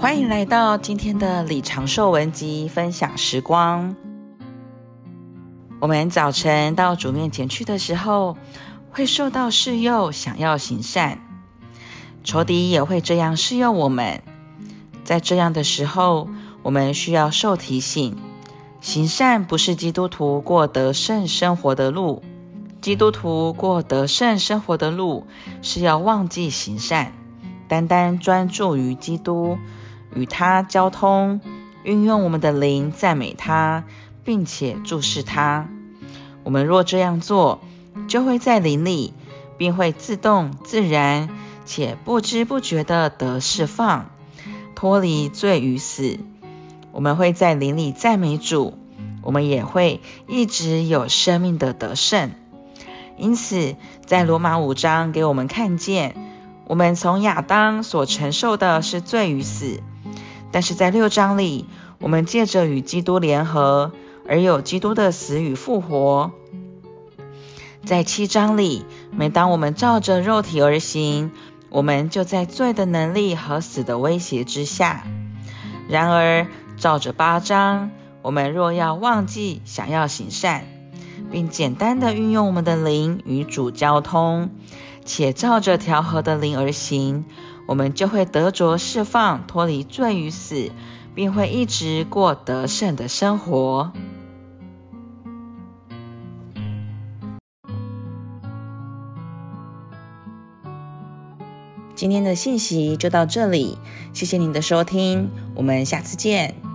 欢迎来到今天的李长寿文集分享时光。我们早晨到主面前去的时候，会受到试诱，想要行善；仇敌也会这样试诱我们。在这样的时候，我们需要受提醒：行善不是基督徒过得胜生活的路。基督徒过得胜生活的路，是要忘记行善，单单专注于基督。与他交通，运用我们的灵赞美他，并且注视他。我们若这样做，就会在灵里，并会自动、自然且不知不觉地得释放，脱离罪与死。我们会在灵里赞美主，我们也会一直有生命的得胜。因此，在罗马五章给我们看见，我们从亚当所承受的是罪与死。但是在六章里，我们借着与基督联合，而有基督的死与复活。在七章里，每当我们照着肉体而行，我们就在罪的能力和死的威胁之下。然而，照着八章，我们若要忘记想要行善，并简单的运用我们的灵与主交通，且照着调和的灵而行。我们就会得着释放，脱离罪与死，并会一直过得胜的生活。今天的信息就到这里，谢谢您的收听，我们下次见。